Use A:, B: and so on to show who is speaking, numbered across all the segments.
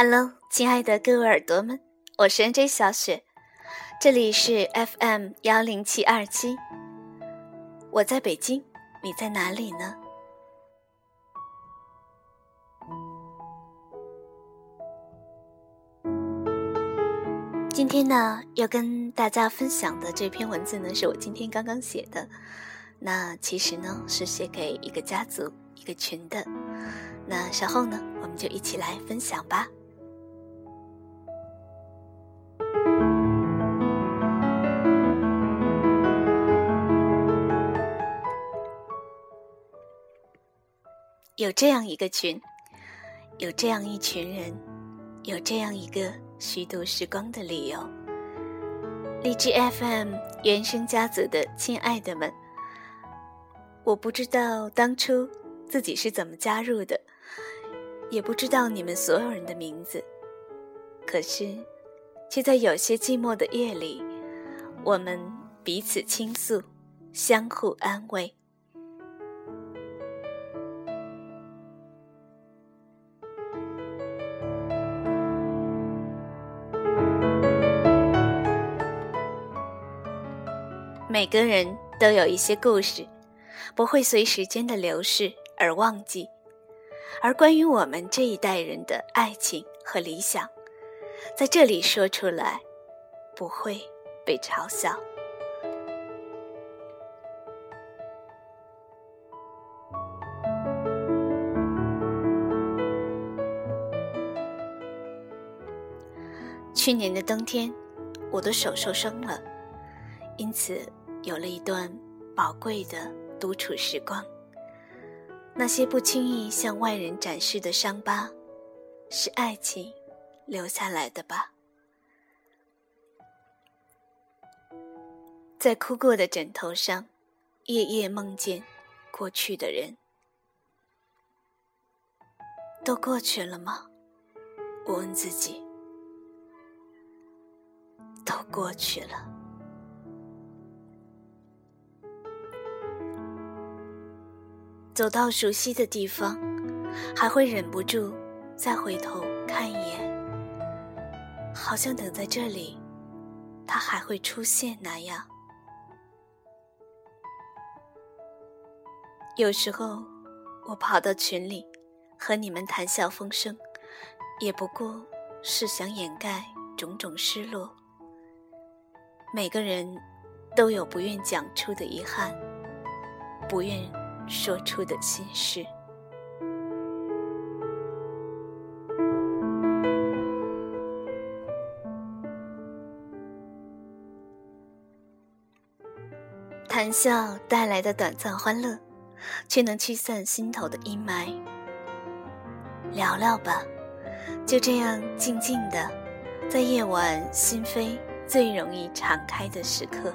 A: Hello，亲爱的各位耳朵们，我是 NJ 小雪，这里是 FM 幺零七二七。我在北京，你在哪里呢？今天呢，要跟大家分享的这篇文字呢，是我今天刚刚写的。那其实呢，是写给一个家族、一个群的。那稍后呢，我们就一起来分享吧。有这样一个群，有这样一群人，有这样一个虚度时光的理由。荔枝 FM 原生家族的亲爱的们，我不知道当初自己是怎么加入的，也不知道你们所有人的名字，可是，却在有些寂寞的夜里，我们彼此倾诉，相互安慰。每个人都有一些故事，不会随时间的流逝而忘记。而关于我们这一代人的爱情和理想，在这里说出来，不会被嘲笑。去年的冬天，我的手受伤了，因此。有了一段宝贵的独处时光。那些不轻易向外人展示的伤疤，是爱情留下来的吧？在哭过的枕头上，夜夜梦见过去的人，都过去了吗？我问自己，都过去了。走到熟悉的地方，还会忍不住再回头看一眼，好像等在这里，他还会出现那样。有时候，我跑到群里和你们谈笑风生，也不过是想掩盖种种失落。每个人都有不愿讲出的遗憾，不愿。说出的心事。谈笑带来的短暂欢乐，却能驱散心头的阴霾。聊聊吧，就这样静静的，在夜晚心扉最容易敞开的时刻。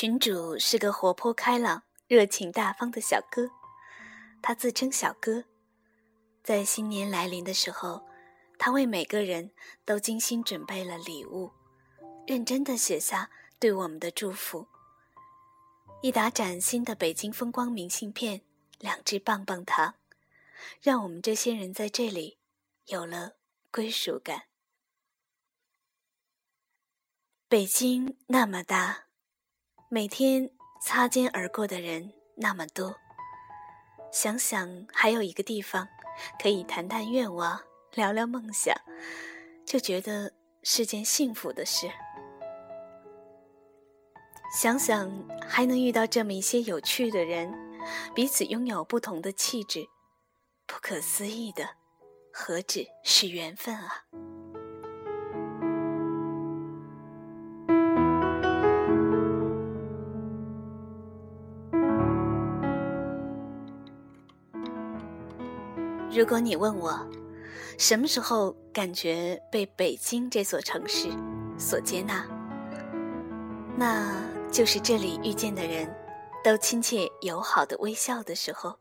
A: 群主是个活泼开朗、热情大方的小哥，他自称小哥。在新年来临的时候，他为每个人都精心准备了礼物，认真的写下对我们的祝福：一打崭新的北京风光明信片，两支棒棒糖，让我们这些人在这里有了归属感。北京那么大。每天擦肩而过的人那么多，想想还有一个地方可以谈谈愿望、聊聊梦想，就觉得是件幸福的事。想想还能遇到这么一些有趣的人，彼此拥有不同的气质，不可思议的，何止是缘分啊！如果你问我，什么时候感觉被北京这所城市所接纳，那就是这里遇见的人都亲切友好的微笑的时候，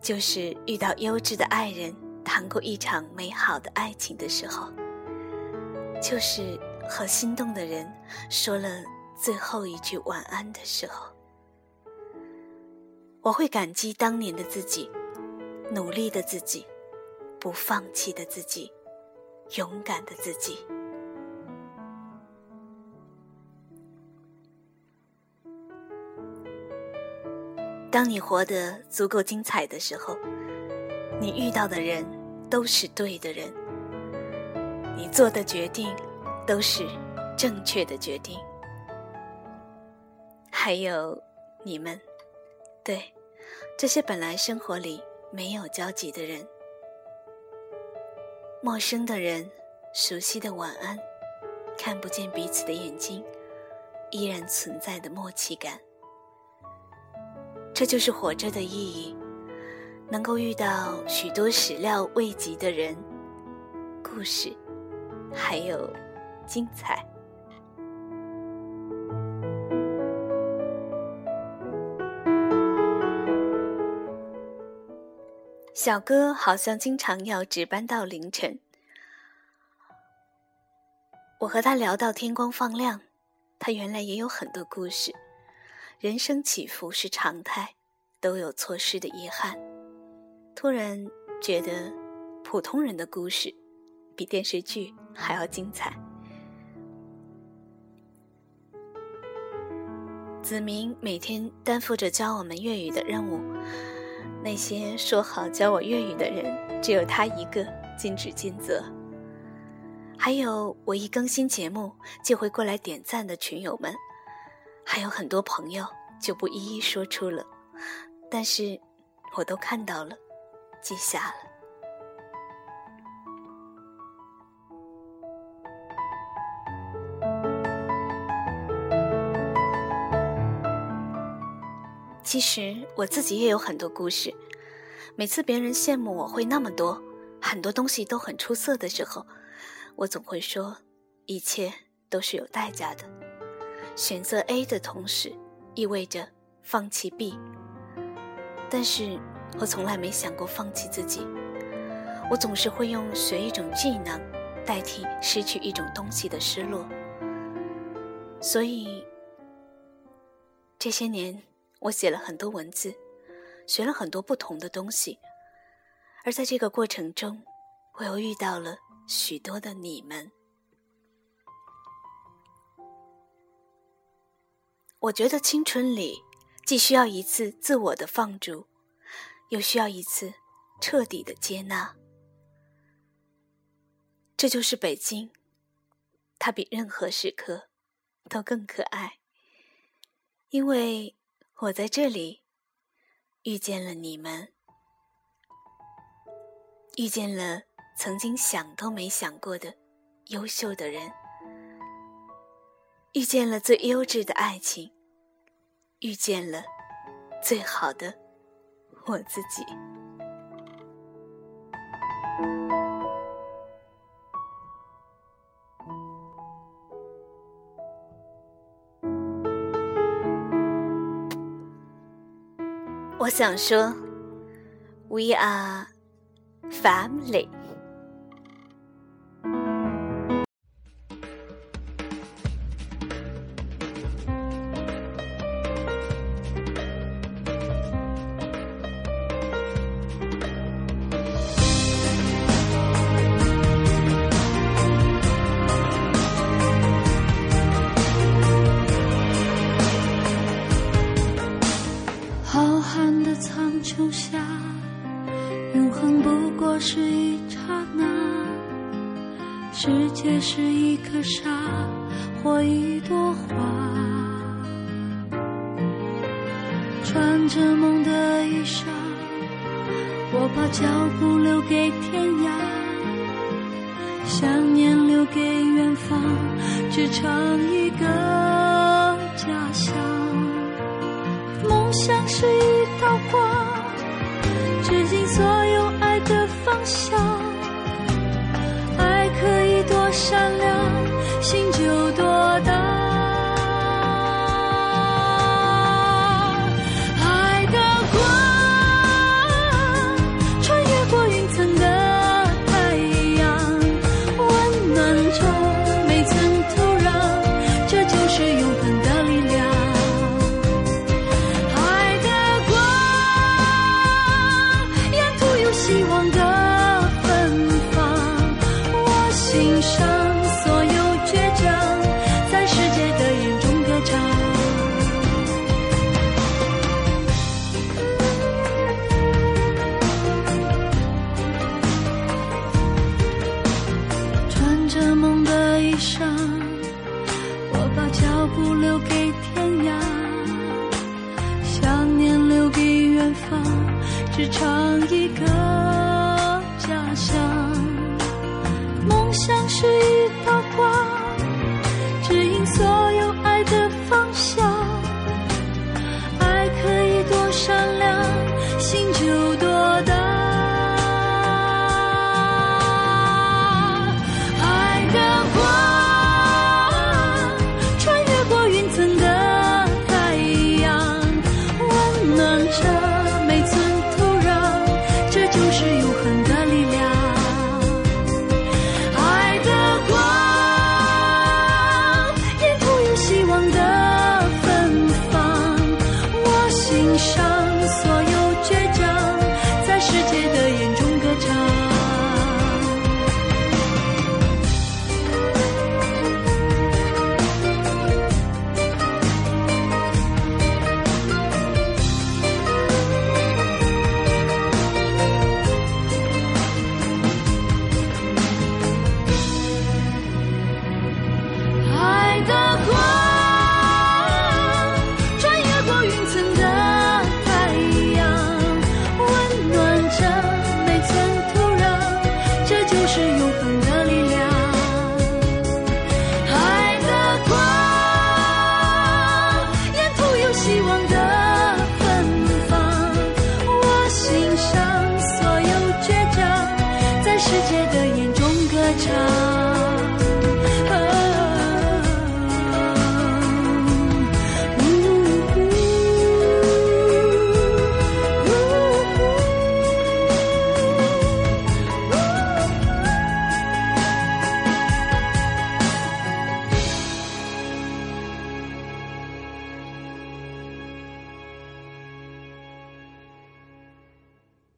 A: 就是遇到优质的爱人谈过一场美好的爱情的时候，就是和心动的人说了最后一句晚安的时候，我会感激当年的自己，努力的自己，不放弃的自己，勇敢的自己。当你活得足够精彩的时候，你遇到的人都是对的人，你做的决定都是正确的决定。还有你们，对这些本来生活里没有交集的人，陌生的人，熟悉的晚安，看不见彼此的眼睛，依然存在的默契感。这就是活着的意义，能够遇到许多始料未及的人、故事，还有精彩。小哥好像经常要值班到凌晨，我和他聊到天光放亮，他原来也有很多故事。人生起伏是常态，都有错失的遗憾。突然觉得，普通人的故事比电视剧还要精彩。子明每天担负着教我们粤语的任务，那些说好教我粤语的人，只有他一个尽职尽责。还有我一更新节目就会过来点赞的群友们。还有很多朋友就不一一说出了，但是我都看到了，记下了。其实我自己也有很多故事，每次别人羡慕我会那么多，很多东西都很出色的时候，我总会说，一切都是有代价的。选择 A 的同时，意味着放弃 B。但是我从来没想过放弃自己。我总是会用学一种技能，代替失去一种东西的失落。所以这些年，我写了很多文字，学了很多不同的东西。而在这个过程中，我又遇到了许多的你们。我觉得青春里，既需要一次自我的放逐，又需要一次彻底的接纳。这就是北京，它比任何时刻都更可爱，因为我在这里遇见了你们，遇见了曾经想都没想过的优秀的人。遇见了最优质的爱情，遇见了最好的我自己。我想说，We are family。
B: 是一刹那，世界是一颗沙或一朵花，穿着梦的衣裳，我把脚步留给天涯，想念留给远方，织成一个家乡。梦想是一笑